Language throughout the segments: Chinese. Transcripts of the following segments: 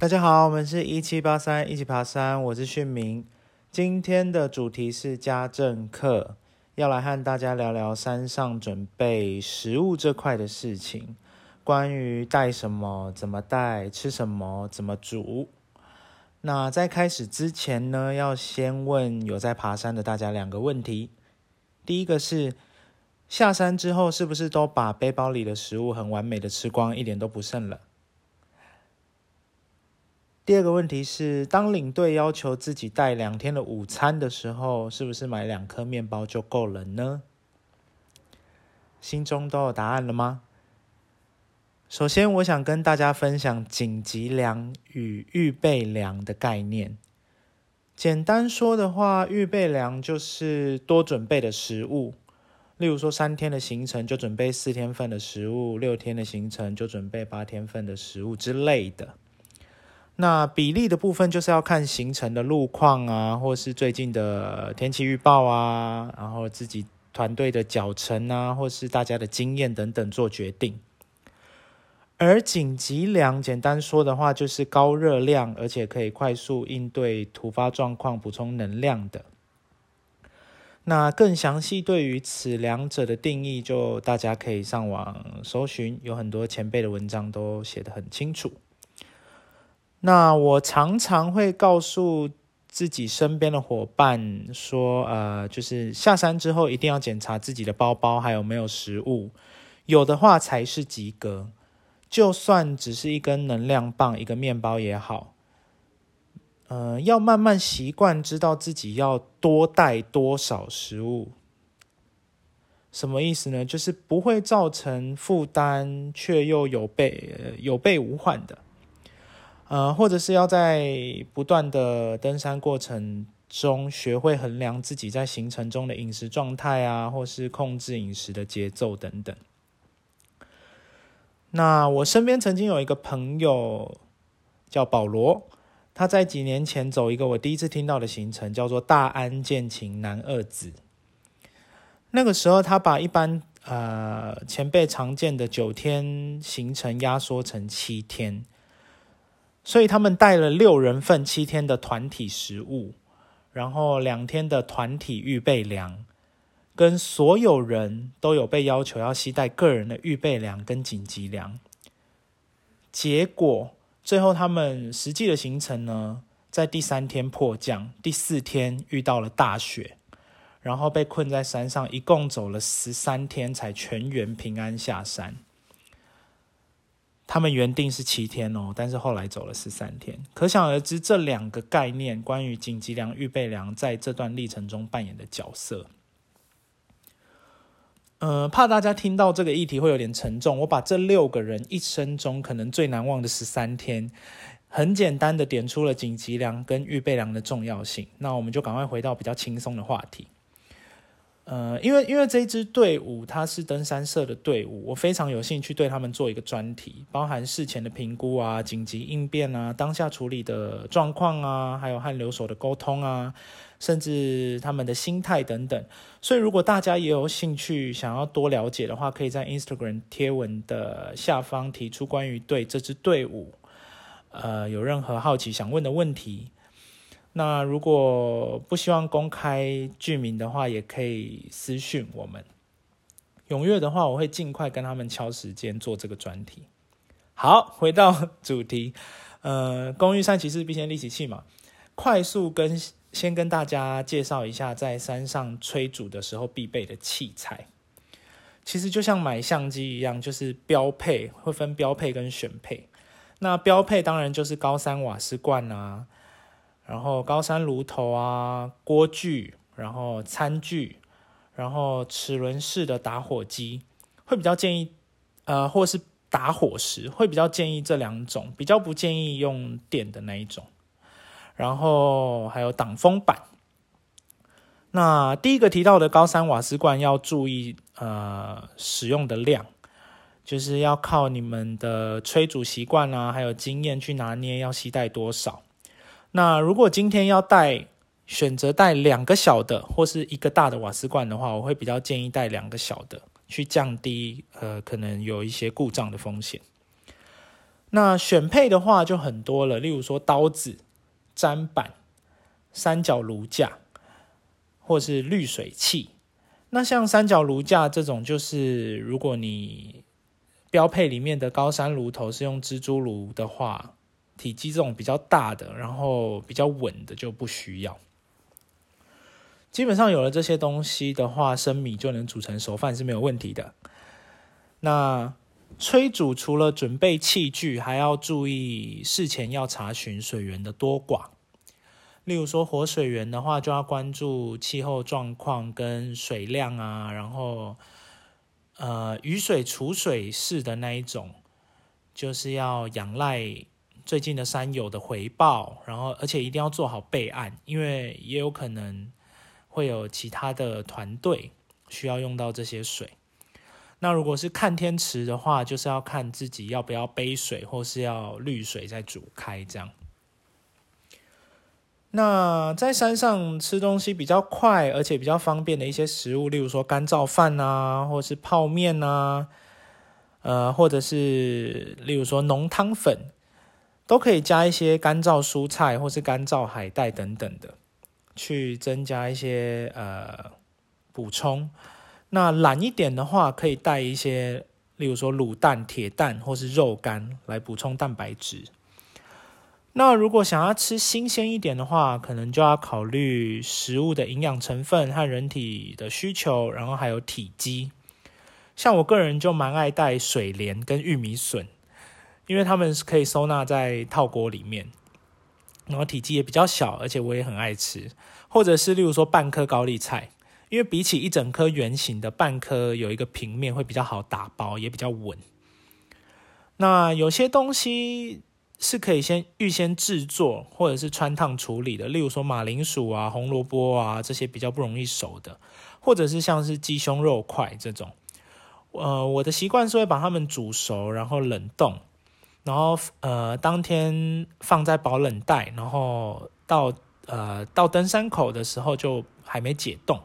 大家好，我们是一七八三一起爬山，我是训明。今天的主题是家政课，要来和大家聊聊山上准备食物这块的事情。关于带什么、怎么带、吃什么、怎么煮。那在开始之前呢，要先问有在爬山的大家两个问题。第一个是下山之后是不是都把背包里的食物很完美的吃光，一点都不剩了？第二个问题是，当领队要求自己带两天的午餐的时候，是不是买两颗面包就够了呢？心中都有答案了吗？首先，我想跟大家分享紧急粮与预备粮的概念。简单说的话，预备粮就是多准备的食物，例如说三天的行程就准备四天份的食物，六天的行程就准备八天份的食物之类的。那比例的部分就是要看行程的路况啊，或是最近的天气预报啊，然后自己团队的脚程啊，或是大家的经验等等做决定。而紧急粮，简单说的话，就是高热量，而且可以快速应对突发状况、补充能量的。那更详细对于此两者的定义，就大家可以上网搜寻，有很多前辈的文章都写得很清楚。那我常常会告诉自己身边的伙伴说，呃，就是下山之后一定要检查自己的包包还有没有食物，有的话才是及格。就算只是一根能量棒、一个面包也好，呃，要慢慢习惯，知道自己要多带多少食物。什么意思呢？就是不会造成负担，却又有备有备无患的。呃，或者是要在不断的登山过程中学会衡量自己在行程中的饮食状态啊，或是控制饮食的节奏等等。那我身边曾经有一个朋友叫保罗，他在几年前走一个我第一次听到的行程，叫做大安建琴南二子。那个时候，他把一般呃前辈常见的九天行程压缩成七天。所以他们带了六人份七天的团体食物，然后两天的团体预备粮，跟所有人都有被要求要携带个人的预备粮跟紧急粮。结果最后他们实际的行程呢，在第三天迫降，第四天遇到了大雪，然后被困在山上，一共走了十三天才全员平安下山。他们原定是七天哦，但是后来走了十三天，可想而知这两个概念关于紧急粮、预备粮在这段历程中扮演的角色。呃，怕大家听到这个议题会有点沉重，我把这六个人一生中可能最难忘的十三天，很简单的点出了紧急粮跟预备粮的重要性。那我们就赶快回到比较轻松的话题。呃，因为因为这一支队伍它是登山社的队伍，我非常有兴趣对他们做一个专题，包含事前的评估啊、紧急应变啊、当下处理的状况啊，还有和留守的沟通啊，甚至他们的心态等等。所以，如果大家也有兴趣想要多了解的话，可以在 Instagram 贴文的下方提出关于对这支队伍，呃，有任何好奇想问的问题。那如果不希望公开剧名的话，也可以私讯我们。踊跃的话，我会尽快跟他们敲时间做这个专题。好，回到主题，呃，公寓山骑士必先利其器嘛，快速跟先跟大家介绍一下，在山上吹煮的时候必备的器材。其实就像买相机一样，就是标配会分标配跟选配。那标配当然就是高山瓦斯罐啊。然后高山炉头啊，锅具，然后餐具，然后齿轮式的打火机，会比较建议，呃，或是打火石，会比较建议这两种，比较不建议用电的那一种。然后还有挡风板。那第一个提到的高山瓦斯罐要注意，呃，使用的量，就是要靠你们的吹煮习惯啊，还有经验去拿捏要携带多少。那如果今天要带，选择带两个小的或是一个大的瓦斯罐的话，我会比较建议带两个小的，去降低呃可能有一些故障的风险。那选配的话就很多了，例如说刀子、砧板、三角炉架，或是滤水器。那像三角炉架这种，就是如果你标配里面的高山炉头是用蜘蛛炉的话，体积这种比较大的，然后比较稳的就不需要。基本上有了这些东西的话，生米就能煮成熟饭是没有问题的。那炊煮除了准备器具，还要注意事前要查询水源的多寡。例如说活水源的话，就要关注气候状况跟水量啊，然后呃雨水储水式的那一种，就是要仰赖最近的山友的回报，然后而且一定要做好备案，因为也有可能会有其他的团队需要用到这些水。那如果是看天池的话，就是要看自己要不要背水，或是要滤水再煮开这样。那在山上吃东西比较快，而且比较方便的一些食物，例如说干燥饭啊，或是泡面啊，呃，或者是例如说浓汤粉，都可以加一些干燥蔬菜或是干燥海带等等的，去增加一些呃补充。那懒一点的话，可以带一些，例如说卤蛋、铁蛋或是肉干来补充蛋白质。那如果想要吃新鲜一点的话，可能就要考虑食物的营养成分和人体的需求，然后还有体积。像我个人就蛮爱带水莲跟玉米笋，因为它们是可以收纳在套锅里面，然后体积也比较小，而且我也很爱吃。或者是例如说半颗高丽菜，因为比起一整颗圆形的半颗有一个平面会比较好打包，也比较稳。那有些东西。是可以先预先制作或者是穿烫处理的，例如说马铃薯啊、红萝卜啊这些比较不容易熟的，或者是像是鸡胸肉块这种。呃，我的习惯是会把它们煮熟，然后冷冻，然后呃当天放在保冷袋，然后到呃到登山口的时候就还没解冻，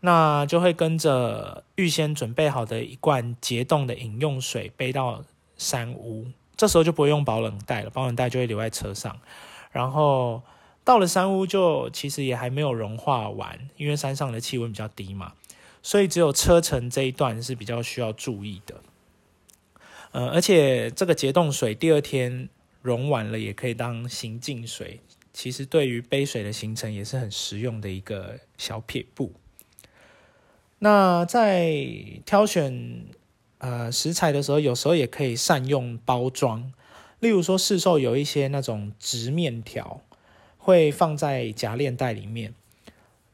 那就会跟着预先准备好的一罐解冻的饮用水背到山屋。这时候就不会用保冷袋了，保冷袋就会留在车上。然后到了山屋，就其实也还没有融化完，因为山上的气温比较低嘛，所以只有车程这一段是比较需要注意的。呃，而且这个结冻水第二天融完了，也可以当行进水，其实对于杯水的形成也是很实用的一个小撇步。那在挑选。呃，食材的时候，有时候也可以善用包装。例如说，市售有一些那种直面条，会放在夹链袋里面。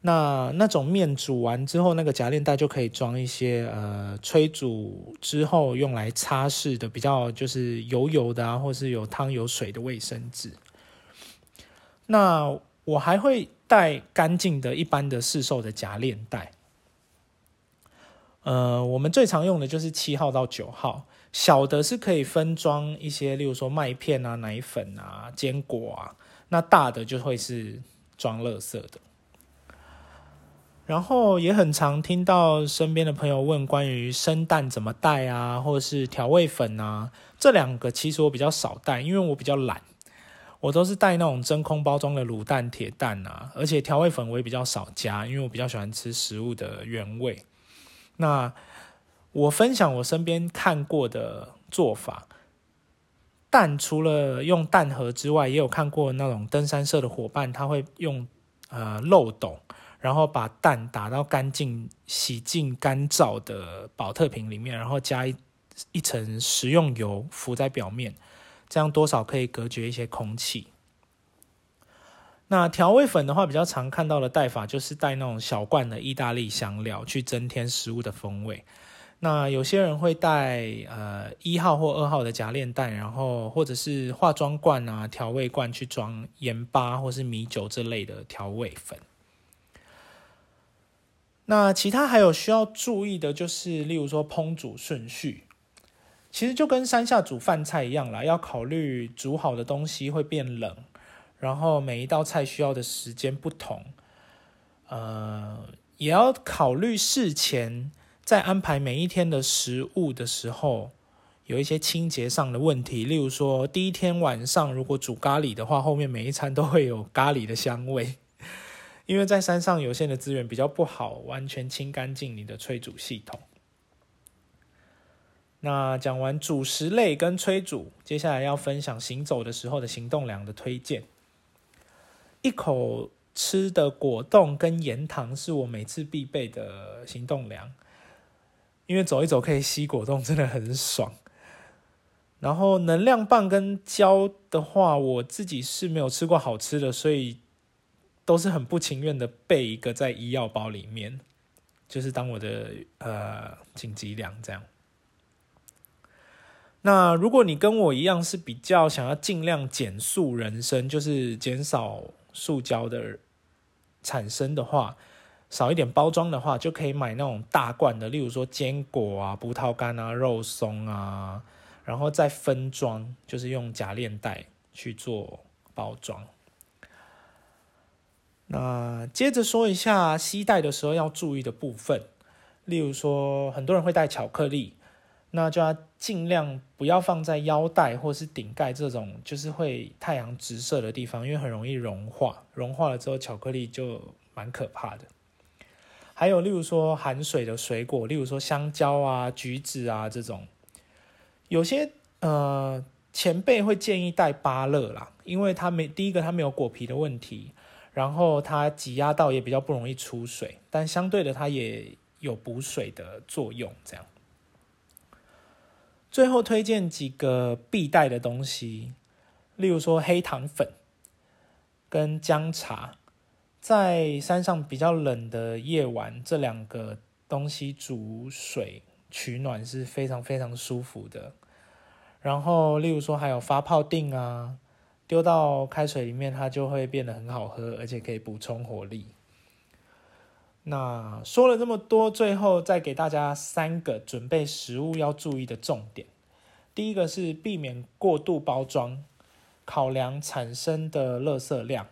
那那种面煮完之后，那个夹链袋就可以装一些呃，炊煮之后用来擦拭的比较就是油油的啊，或是有汤有水的卫生纸。那我还会带干净的一般的市售的夹链袋。呃，我们最常用的就是七号到九号，小的是可以分装一些，例如说麦片啊、奶粉啊、坚果啊，那大的就会是装垃圾的。然后也很常听到身边的朋友问关于生蛋怎么带啊，或者是调味粉啊，这两个其实我比较少带，因为我比较懒，我都是带那种真空包装的卤蛋、铁蛋啊，而且调味粉我也比较少加，因为我比较喜欢吃食物的原味。那我分享我身边看过的做法，蛋除了用蛋盒之外，也有看过那种登山社的伙伴，他会用呃漏斗，然后把蛋打到干净、洗净、干燥的保特瓶里面，然后加一一层食用油浮在表面，这样多少可以隔绝一些空气。那调味粉的话，比较常看到的带法就是带那种小罐的意大利香料去增添食物的风味。那有些人会带呃一号或二号的夹链袋，然后或者是化妆罐啊、调味罐去装盐巴或是米酒这类的调味粉。那其他还有需要注意的，就是例如说烹煮顺序，其实就跟山下煮饭菜一样啦，要考虑煮好的东西会变冷。然后每一道菜需要的时间不同，呃，也要考虑事前在安排每一天的食物的时候，有一些清洁上的问题，例如说第一天晚上如果煮咖喱的话，后面每一餐都会有咖喱的香味，因为在山上有限的资源比较不好完全清干净你的催煮系统。那讲完主食类跟催煮，接下来要分享行走的时候的行动粮的推荐。一口吃的果冻跟盐糖是我每次必备的行动粮，因为走一走可以吸果冻，真的很爽。然后能量棒跟胶的话，我自己是没有吃过好吃的，所以都是很不情愿的备一个在医药包里面，就是当我的呃紧急粮这样。那如果你跟我一样是比较想要尽量减速人生，就是减少塑胶的产生的话，少一点包装的话，就可以买那种大罐的，例如说坚果啊、葡萄干啊、肉松啊，然后再分装，就是用夹链袋去做包装。那接着说一下携带的时候要注意的部分，例如说很多人会带巧克力。那就要尽量不要放在腰带或是顶盖这种就是会太阳直射的地方，因为很容易融化。融化了之后，巧克力就蛮可怕的。还有，例如说含水的水果，例如说香蕉啊、橘子啊这种，有些呃前辈会建议带芭乐啦，因为它没第一个它没有果皮的问题，然后它挤压到也比较不容易出水，但相对的它也有补水的作用，这样。最后推荐几个必带的东西，例如说黑糖粉跟姜茶，在山上比较冷的夜晚，这两个东西煮水取暖是非常非常舒服的。然后，例如说还有发泡锭啊，丢到开水里面，它就会变得很好喝，而且可以补充活力。那说了这么多，最后再给大家三个准备食物要注意的重点。第一个是避免过度包装，考量产生的垃圾量。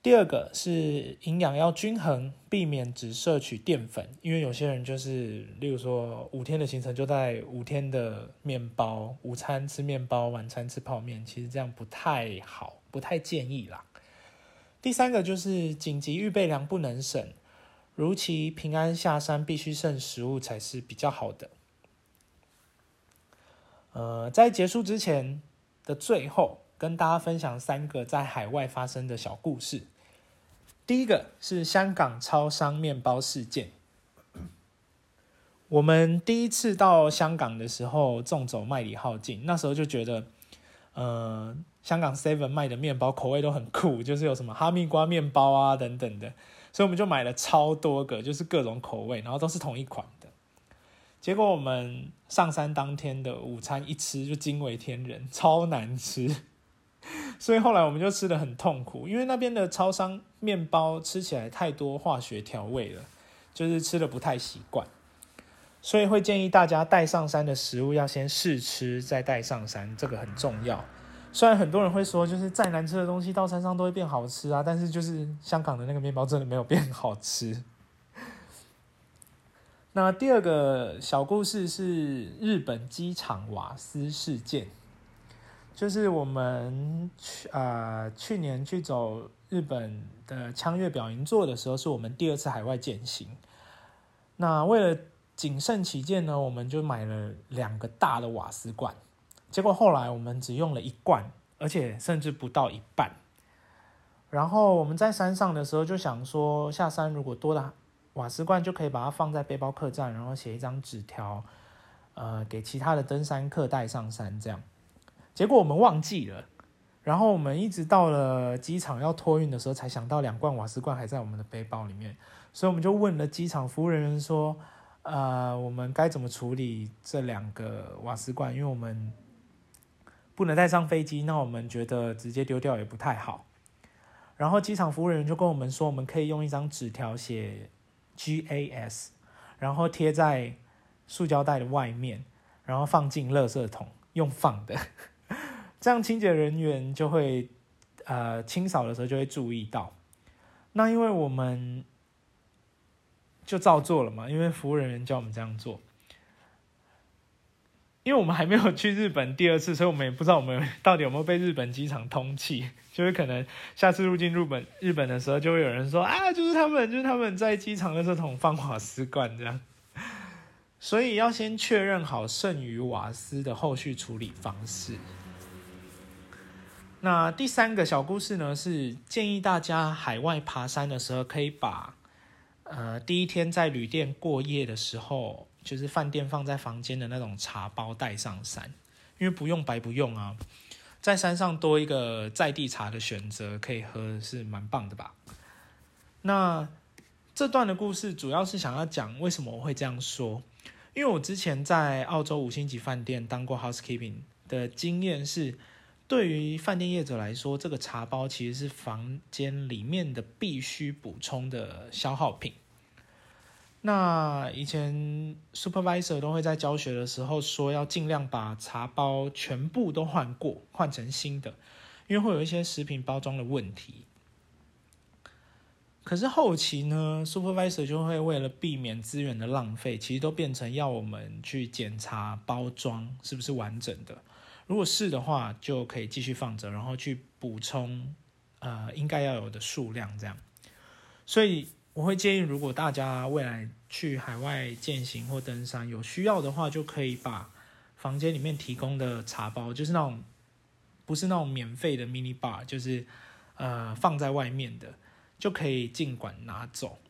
第二个是营养要均衡，避免只摄取淀粉，因为有些人就是，例如说五天的行程就在五天的面包，午餐吃面包，晚餐吃泡面，其实这样不太好，不太建议啦。第三个就是紧急预备粮不能省，如期平安下山必须剩食物才是比较好的。呃，在结束之前的最后，跟大家分享三个在海外发生的小故事。第一个是香港超商面包事件。我们第一次到香港的时候，纵走麦里浩径，那时候就觉得，呃。香港 Seven 卖的面包口味都很酷，就是有什么哈密瓜面包啊等等的，所以我们就买了超多个，就是各种口味，然后都是同一款的。结果我们上山当天的午餐一吃就惊为天人，超难吃，所以后来我们就吃的很痛苦，因为那边的超商面包吃起来太多化学调味了，就是吃的不太习惯，所以会建议大家带上山的食物要先试吃再带上山，这个很重要。虽然很多人会说，就是再难吃的东西到山上都会变好吃啊，但是就是香港的那个面包真的没有变好吃。那第二个小故事是日本机场瓦斯事件，就是我们去啊去年去走日本的枪月表银座的时候，是我们第二次海外践行。那为了谨慎起见呢，我们就买了两个大的瓦斯罐。结果后来我们只用了一罐，而且甚至不到一半。然后我们在山上的时候就想说，下山如果多的瓦斯罐就可以把它放在背包客栈，然后写一张纸条，呃，给其他的登山客带上山这样。结果我们忘记了，然后我们一直到了机场要托运的时候，才想到两罐瓦斯罐还在我们的背包里面，所以我们就问了机场服务人员说，呃，我们该怎么处理这两个瓦斯罐？因为我们不能带上飞机，那我们觉得直接丢掉也不太好。然后机场服务人员就跟我们说，我们可以用一张纸条写 GAS，然后贴在塑胶袋的外面，然后放进垃圾桶，用放的，这样清洁人员就会呃清扫的时候就会注意到。那因为我们就照做了嘛，因为服务人员叫我们这样做。因为我们还没有去日本第二次，所以我们也不知道我们到底有没有被日本机场通气。就是可能下次入境日本日本的时候，就会有人说啊，就是他们就是他们在机场的这桶放瓦斯罐这样。所以要先确认好剩余瓦斯的后续处理方式。那第三个小故事呢，是建议大家海外爬山的时候，可以把呃第一天在旅店过夜的时候，就是饭店放在房间的那种茶包带上山，因为不用白不用啊。在山上多一个在地茶的选择可以喝是蛮棒的吧？那这段的故事主要是想要讲为什么我会这样说，因为我之前在澳洲五星级饭店当过 housekeeping 的经验是，对于饭店业者来说，这个茶包其实是房间里面的必须补充的消耗品。那以前 supervisor 都会在教学的时候说，要尽量把茶包全部都换过，换成新的，因为会有一些食品包装的问题。可是后期呢，supervisor 就会为了避免资源的浪费，其实都变成要我们去检查包装是不是完整的。如果是的话，就可以继续放着，然后去补充呃应该要有的数量，这样。所以。我会建议，如果大家未来去海外践行或登山有需要的话，就可以把房间里面提供的茶包，就是那种不是那种免费的 mini bar，就是呃放在外面的，就可以尽管拿走。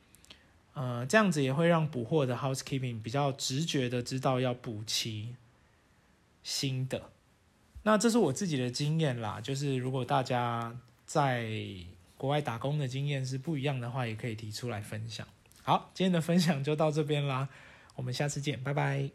呃，这样子也会让补货的 housekeeping 比较直觉的知道要补齐新的。那这是我自己的经验啦，就是如果大家在。国外打工的经验是不一样的话，也可以提出来分享。好，今天的分享就到这边啦，我们下次见，拜拜。